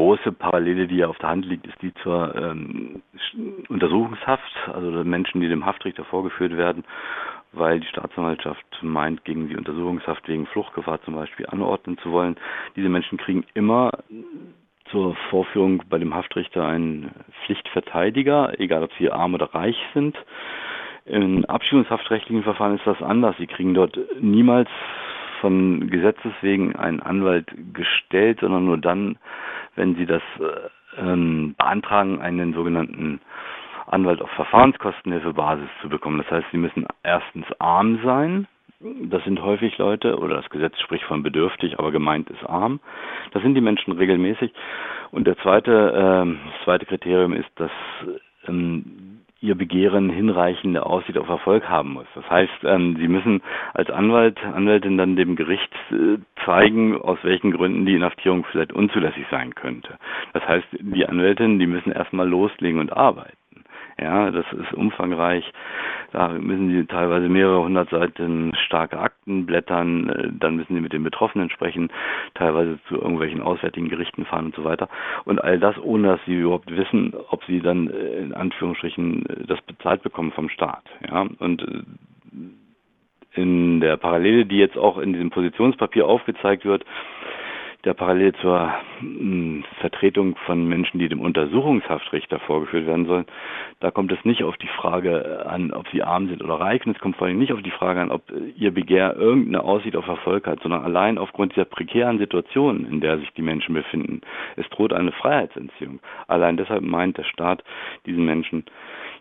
große Parallele, die ja auf der Hand liegt, ist die zur ähm, Untersuchungshaft, also Menschen, die dem Haftrichter vorgeführt werden, weil die Staatsanwaltschaft meint, gegen die Untersuchungshaft wegen Fluchtgefahr zum Beispiel anordnen zu wollen. Diese Menschen kriegen immer zur Vorführung bei dem Haftrichter einen Pflichtverteidiger, egal ob sie arm oder reich sind. In abschiebungshaftrechtlichen Verfahren ist das anders. Sie kriegen dort niemals von Gesetzes wegen einen Anwalt gestellt, sondern nur dann, wenn sie das äh, ähm, beantragen, einen sogenannten Anwalt auf Verfahrenskostenhilfebasis zu bekommen. Das heißt, sie müssen erstens arm sein. Das sind häufig Leute, oder das Gesetz spricht von bedürftig, aber gemeint ist arm. Das sind die Menschen regelmäßig. Und der zweite, äh, das zweite Kriterium ist, dass ähm, ihr Begehren hinreichende Aussicht auf Erfolg haben muss. Das heißt, ähm, sie müssen als Anwalt, Anwältin dann dem Gericht äh, zeigen, aus welchen Gründen die Inhaftierung vielleicht unzulässig sein könnte. Das heißt, die Anwältinnen, die müssen erstmal loslegen und arbeiten. Ja, das ist umfangreich. Da müssen sie teilweise mehrere hundert Seiten starke Akten blättern, äh, dann müssen sie mit den Betroffenen sprechen, teilweise zu irgendwelchen auswärtigen Gerichten fahren und so weiter. Und all das, ohne dass sie überhaupt wissen, ob sie dann äh, in Anführungsstrichen äh, das bezahlt bekommen vom Staat. Ja, und in der Parallele, die jetzt auch in diesem Positionspapier aufgezeigt wird, der parallel zur Vertretung von Menschen, die dem Untersuchungshaftrichter vorgeführt werden sollen, da kommt es nicht auf die Frage an, ob sie arm sind oder reich, und es kommt vor allem nicht auf die Frage an, ob ihr Begehr irgendeine Aussicht auf Erfolg hat, sondern allein aufgrund dieser prekären Situation, in der sich die Menschen befinden. Es droht eine Freiheitsentziehung. Allein deshalb meint der Staat diesen Menschen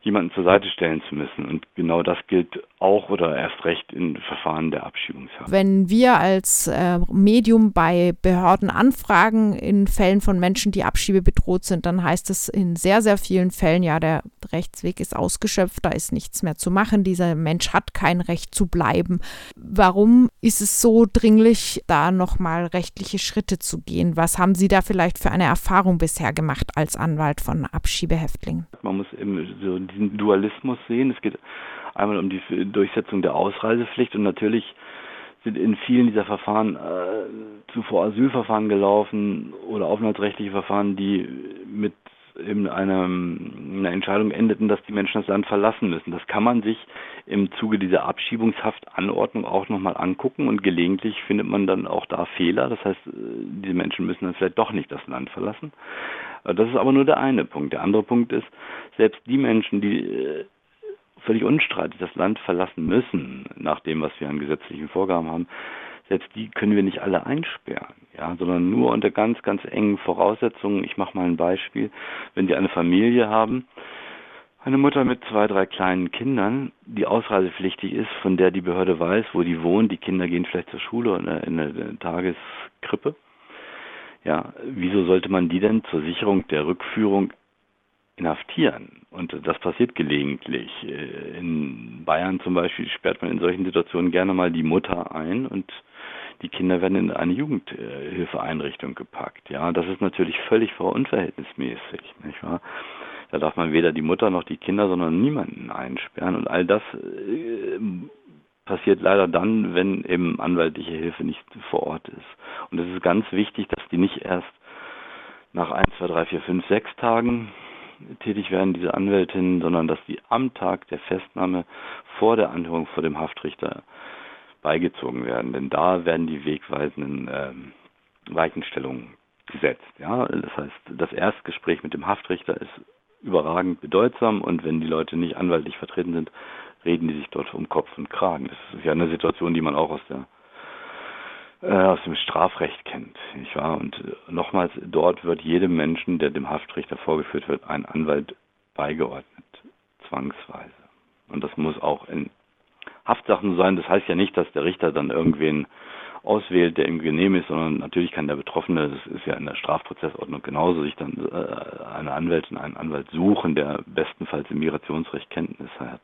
jemanden zur Seite stellen zu müssen. Und genau das gilt auch oder erst recht in Verfahren der Abschiebungshaft. Wenn wir als äh, Medium bei Behörden anfragen in Fällen von Menschen, die Abschiebe bedroht sind, dann heißt es in sehr, sehr vielen Fällen, ja, der Rechtsweg ist ausgeschöpft, da ist nichts mehr zu machen, dieser Mensch hat kein Recht zu bleiben. Warum ist es so dringlich, da nochmal rechtliche Schritte zu gehen? Was haben Sie da vielleicht für eine Erfahrung bisher gemacht als Anwalt von Abschiebehäftlingen? Man muss eben so diesen Dualismus sehen. Es geht einmal um die Durchsetzung der Ausreisepflicht und natürlich sind in vielen dieser Verfahren äh, zuvor Asylverfahren gelaufen oder aufenthaltsrechtliche Verfahren, die mit eben einer, einer Entscheidung endeten, dass die Menschen das Land verlassen müssen. Das kann man sich im Zuge dieser Abschiebungshaftanordnung auch nochmal angucken und gelegentlich findet man dann auch da Fehler. Das heißt, äh, diese Menschen müssen dann vielleicht doch nicht das Land verlassen. Äh, das ist aber nur der eine Punkt. Der andere Punkt ist, selbst die Menschen, die äh, völlig unstreitig das Land verlassen müssen, nach dem, was wir an gesetzlichen Vorgaben haben, selbst die können wir nicht alle einsperren, ja, sondern nur unter ganz, ganz engen Voraussetzungen. Ich mache mal ein Beispiel. Wenn die eine Familie haben, eine Mutter mit zwei, drei kleinen Kindern, die ausreisepflichtig ist, von der die Behörde weiß, wo die wohnen, die Kinder gehen vielleicht zur Schule oder in eine Tageskrippe. Ja, wieso sollte man die denn zur Sicherung der Rückführung inhaftieren. Und das passiert gelegentlich. In Bayern zum Beispiel sperrt man in solchen Situationen gerne mal die Mutter ein und die Kinder werden in eine Jugendhilfeeinrichtung gepackt. Ja, das ist natürlich völlig unverhältnismäßig, nicht wahr? Da darf man weder die Mutter noch die Kinder, sondern niemanden einsperren. Und all das äh, passiert leider dann, wenn eben anwaltliche Hilfe nicht vor Ort ist. Und es ist ganz wichtig, dass die nicht erst nach 1, 2, 3, 4, 5, 6 Tagen tätig werden, diese Anwältinnen, sondern dass die am Tag der Festnahme vor der Anhörung vor dem Haftrichter beigezogen werden. Denn da werden die wegweisenden ähm, Weichenstellungen gesetzt. Ja, das heißt, das Erstgespräch mit dem Haftrichter ist überragend bedeutsam und wenn die Leute nicht anwaltlich vertreten sind, reden die sich dort um Kopf und Kragen. Das ist ja eine Situation, die man auch aus der aus dem Strafrecht kennt, nicht wahr? Und äh, nochmals, dort wird jedem Menschen, der dem Haftrichter vorgeführt wird, ein Anwalt beigeordnet, zwangsweise. Und das muss auch in Haftsachen sein. Das heißt ja nicht, dass der Richter dann irgendwen auswählt, der ihm genehm ist, sondern natürlich kann der Betroffene, das ist ja in der Strafprozessordnung genauso, sich dann äh, eine Anwältin, einen Anwalt suchen, der bestenfalls im Migrationsrecht Kenntnisse hat.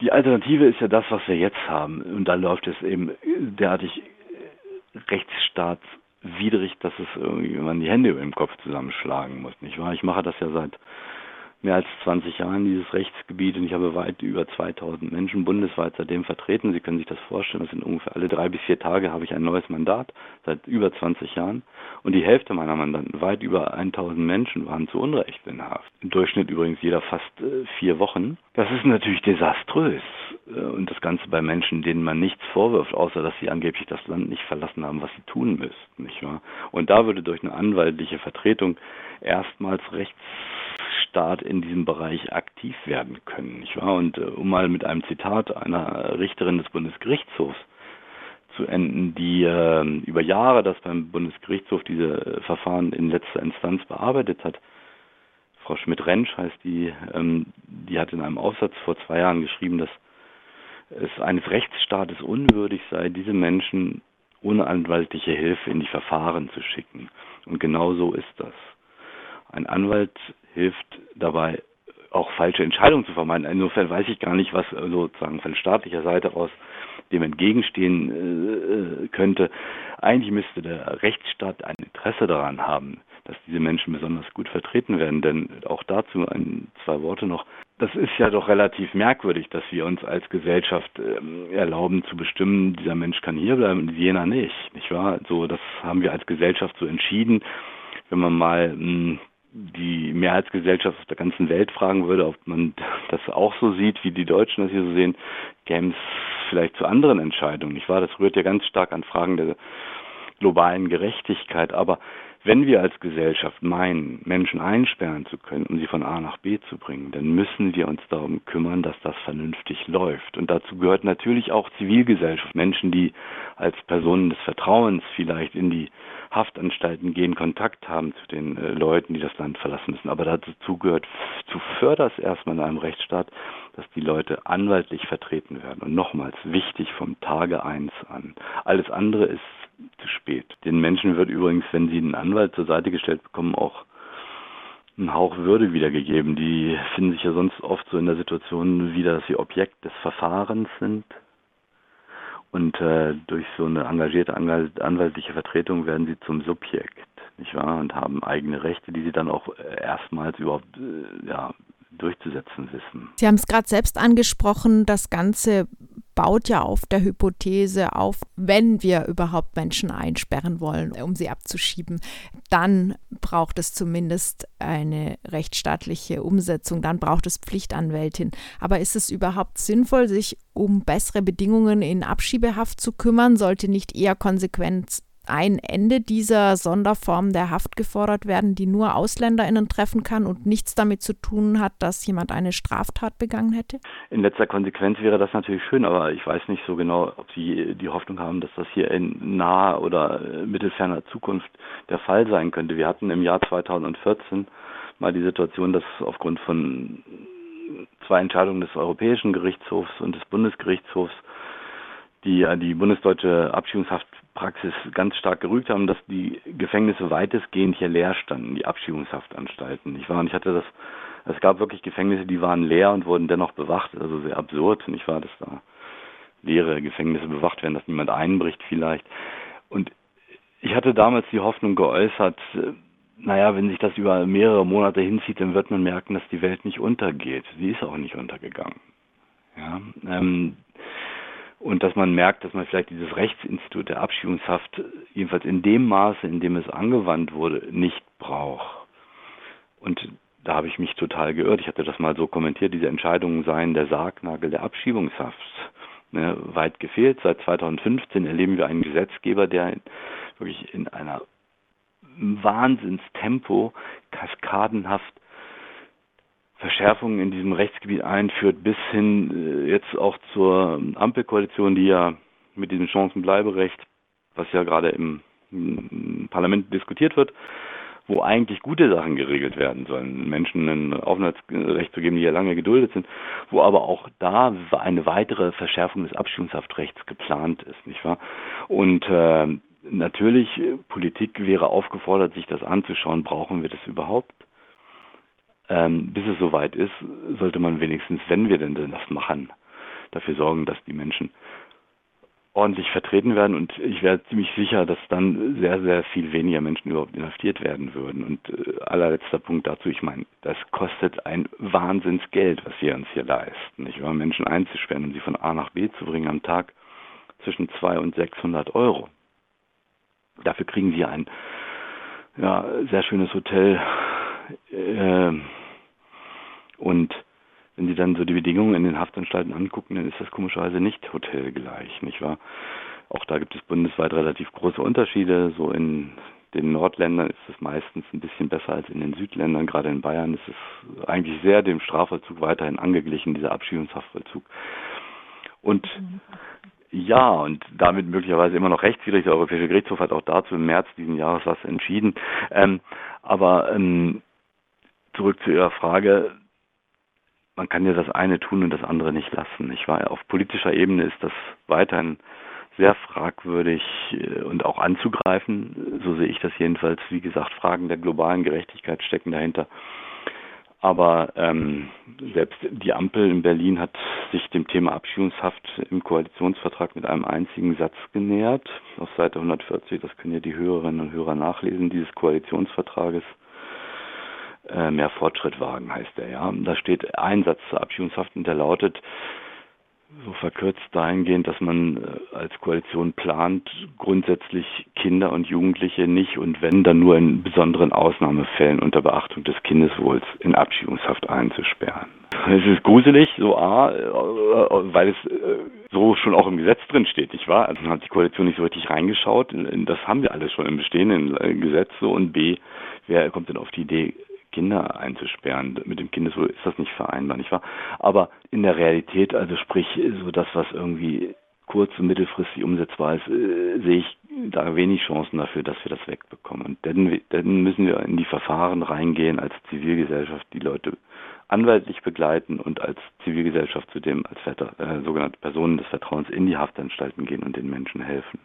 Die Alternative ist ja das, was wir jetzt haben. Und da läuft es eben derartig rechtsstaatswidrig, dass es irgendwie man die Hände über dem Kopf zusammenschlagen muss, nicht wahr? Ich mache das ja seit mehr als 20 Jahren dieses Rechtsgebiet und ich habe weit über 2000 Menschen bundesweit seitdem vertreten. Sie können sich das vorstellen, das sind ungefähr alle drei bis vier Tage habe ich ein neues Mandat seit über 20 Jahren und die Hälfte meiner Mandanten, weit über 1000 Menschen, waren zu Unrecht in Haft. Im Durchschnitt übrigens jeder fast äh, vier Wochen. Das ist natürlich desaströs äh, und das Ganze bei Menschen, denen man nichts vorwirft, außer dass sie angeblich das Land nicht verlassen haben, was sie tun müssten, nicht wahr? Und da würde durch eine anwaltliche Vertretung erstmals Rechts Rechtsstaat in diesem Bereich aktiv werden können. Nicht wahr? Und äh, um mal mit einem Zitat einer Richterin des Bundesgerichtshofs zu enden, die äh, über Jahre das beim Bundesgerichtshof diese Verfahren in letzter Instanz bearbeitet hat. Frau Schmidt-Rentsch heißt die, ähm, die hat in einem Aufsatz vor zwei Jahren geschrieben, dass es eines Rechtsstaates unwürdig sei, diese Menschen ohne anwaltliche Hilfe in die Verfahren zu schicken. Und genau so ist das. Ein Anwalt hilft dabei, auch falsche Entscheidungen zu vermeiden. Insofern weiß ich gar nicht, was sozusagen von staatlicher Seite aus dem entgegenstehen äh, könnte. Eigentlich müsste der Rechtsstaat ein Interesse daran haben, dass diese Menschen besonders gut vertreten werden. Denn auch dazu ein, zwei Worte noch. Das ist ja doch relativ merkwürdig, dass wir uns als Gesellschaft äh, erlauben zu bestimmen, dieser Mensch kann hier bleiben und jener nicht, nicht wahr? So, das haben wir als Gesellschaft so entschieden. Wenn man mal mh, hm, die Mehrheitsgesellschaft auf der ganzen Welt fragen würde, ob man das auch so sieht, wie die Deutschen das hier so sehen, käme es vielleicht zu anderen Entscheidungen. Nicht wahr? Das rührt ja ganz stark an Fragen der globalen Gerechtigkeit. Aber wenn wir als Gesellschaft meinen, Menschen einsperren zu können, um sie von A nach B zu bringen, dann müssen wir uns darum kümmern, dass das vernünftig läuft. Und dazu gehört natürlich auch Zivilgesellschaft, Menschen, die als Personen des Vertrauens vielleicht in die Haftanstalten gehen, Kontakt haben zu den äh, Leuten, die das Land verlassen müssen. Aber dazu gehört zuvörderst erstmal in einem Rechtsstaat, dass die Leute anwaltlich vertreten werden. Und nochmals wichtig vom Tage eins an. Alles andere ist zu spät. Den Menschen wird übrigens, wenn sie einen Anwalt zur Seite gestellt bekommen, auch ein Hauch Würde wiedergegeben. Die finden sich ja sonst oft so in der Situation wieder, dass sie Objekt des Verfahrens sind, und äh, durch so eine engagierte anwaltliche Vertretung werden sie zum Subjekt, nicht wahr? Und haben eigene Rechte, die sie dann auch äh, erstmals überhaupt äh, ja, durchzusetzen wissen. Sie haben es gerade selbst angesprochen, das Ganze baut ja auf der Hypothese auf, wenn wir überhaupt Menschen einsperren wollen, um sie abzuschieben, dann braucht es zumindest eine rechtsstaatliche Umsetzung, dann braucht es Pflichtanwältin. Aber ist es überhaupt sinnvoll, sich um bessere Bedingungen in Abschiebehaft zu kümmern? Sollte nicht eher konsequent ein Ende dieser Sonderform der Haft gefordert werden, die nur AusländerInnen treffen kann und nichts damit zu tun hat, dass jemand eine Straftat begangen hätte? In letzter Konsequenz wäre das natürlich schön, aber ich weiß nicht so genau, ob Sie die Hoffnung haben, dass das hier in naher oder mittelferner Zukunft der Fall sein könnte. Wir hatten im Jahr 2014 mal die Situation, dass aufgrund von zwei Entscheidungen des Europäischen Gerichtshofs und des Bundesgerichtshofs die die bundesdeutsche Abschiebungshaft Praxis ganz stark gerügt haben, dass die Gefängnisse weitestgehend hier leer standen, die Abschiebungshaftanstalten. Ich war und ich hatte das, es gab wirklich Gefängnisse, die waren leer und wurden dennoch bewacht, also sehr absurd, nicht wahr, dass da leere Gefängnisse bewacht werden, dass niemand einbricht vielleicht. Und ich hatte damals die Hoffnung geäußert, naja, wenn sich das über mehrere Monate hinzieht, dann wird man merken, dass die Welt nicht untergeht. Sie ist auch nicht untergegangen. Ja, ähm, und dass man merkt, dass man vielleicht dieses Rechtsinstitut der Abschiebungshaft jedenfalls in dem Maße, in dem es angewandt wurde, nicht braucht. Und da habe ich mich total geirrt. Ich hatte das mal so kommentiert, diese Entscheidungen seien der Sargnagel der Abschiebungshaft. Ne, weit gefehlt. Seit 2015 erleben wir einen Gesetzgeber, der wirklich in einer Wahnsinnstempo kaskadenhaft Verschärfungen in diesem Rechtsgebiet einführt, bis hin äh, jetzt auch zur Ampelkoalition, die ja mit diesem Chancenbleiberecht, was ja gerade im, Parlament diskutiert wird, wo eigentlich gute Sachen geregelt werden sollen, Menschen ein Aufenthaltsrecht zu geben, die ja lange geduldet sind, wo aber auch da eine weitere Verschärfung des Abschiebungshaftrechts geplant ist, nicht wahr? Und äh, natürlich, Politik wäre aufgefordert, sich das anzuschauen, brauchen wir das überhaupt? Ähm, bis es soweit ist, sollte man wenigstens, wenn wir denn das machen, dafür sorgen, dass die Menschen ordentlich vertreten werden und ich wäre ziemlich sicher, dass dann sehr, sehr viel weniger Menschen überhaupt inhaftiert werden würden. Und äh, allerletzter Punkt dazu, ich meine, das kostet ein Wahnsinnsgeld, was wir uns hier leisten. Nicht wahr? Menschen einzusperren und sie von A nach B zu bringen am Tag zwischen 200 und 600 Euro. Dafür kriegen sie ein ja, sehr schönes Hotel äh, und wenn Sie dann so die Bedingungen in den Haftanstalten angucken, dann ist das komischerweise nicht hotelgleich, nicht wahr? Auch da gibt es bundesweit relativ große Unterschiede. So in den Nordländern ist es meistens ein bisschen besser als in den Südländern. Gerade in Bayern ist es eigentlich sehr dem Strafvollzug weiterhin angeglichen, dieser Abschiebungshaftvollzug. Und ja, und damit möglicherweise immer noch rechtswidrig. Der Europäische Gerichtshof hat auch dazu im März diesen Jahres was entschieden. Ähm, aber ähm, zurück zu Ihrer Frage man kann ja das eine tun und das andere nicht lassen. Ich war auf politischer Ebene ist das weiterhin sehr fragwürdig äh, und auch anzugreifen. So sehe ich das jedenfalls. Wie gesagt, Fragen der globalen Gerechtigkeit stecken dahinter. Aber ähm, selbst die Ampel in Berlin hat sich dem Thema Abschiebungshaft im Koalitionsvertrag mit einem einzigen Satz genähert. Auf Seite 140, das können ja die Hörerinnen und Hörer nachlesen, dieses Koalitionsvertrages. Äh, mehr Fortschritt wagen, heißt er ja. Da steht ein Satz zur Abschiebungshaft und der lautet, so verkürzt dahingehend, dass man äh, als Koalition plant, grundsätzlich Kinder und Jugendliche nicht und wenn dann nur in besonderen Ausnahmefällen unter Beachtung des Kindeswohls in Abschiebungshaft einzusperren. Es ist gruselig, so A, äh, weil es so schon auch im Gesetz drin steht, nicht wahr? Also hat die Koalition nicht so richtig reingeschaut. Das haben wir alles schon im bestehenden Gesetz so und B, wer kommt denn auf die Idee, Kinder einzusperren. Mit dem Kindeswohl ist das nicht vereinbar, nicht wahr? Aber in der Realität, also sprich, so das, was irgendwie kurz- und mittelfristig umsetzbar ist, äh, sehe ich da wenig Chancen dafür, dass wir das wegbekommen. Und dann, dann müssen wir in die Verfahren reingehen als Zivilgesellschaft, die Leute anwaltlich begleiten und als Zivilgesellschaft zudem als äh, sogenannte Personen des Vertrauens in die Haftanstalten gehen und den Menschen helfen.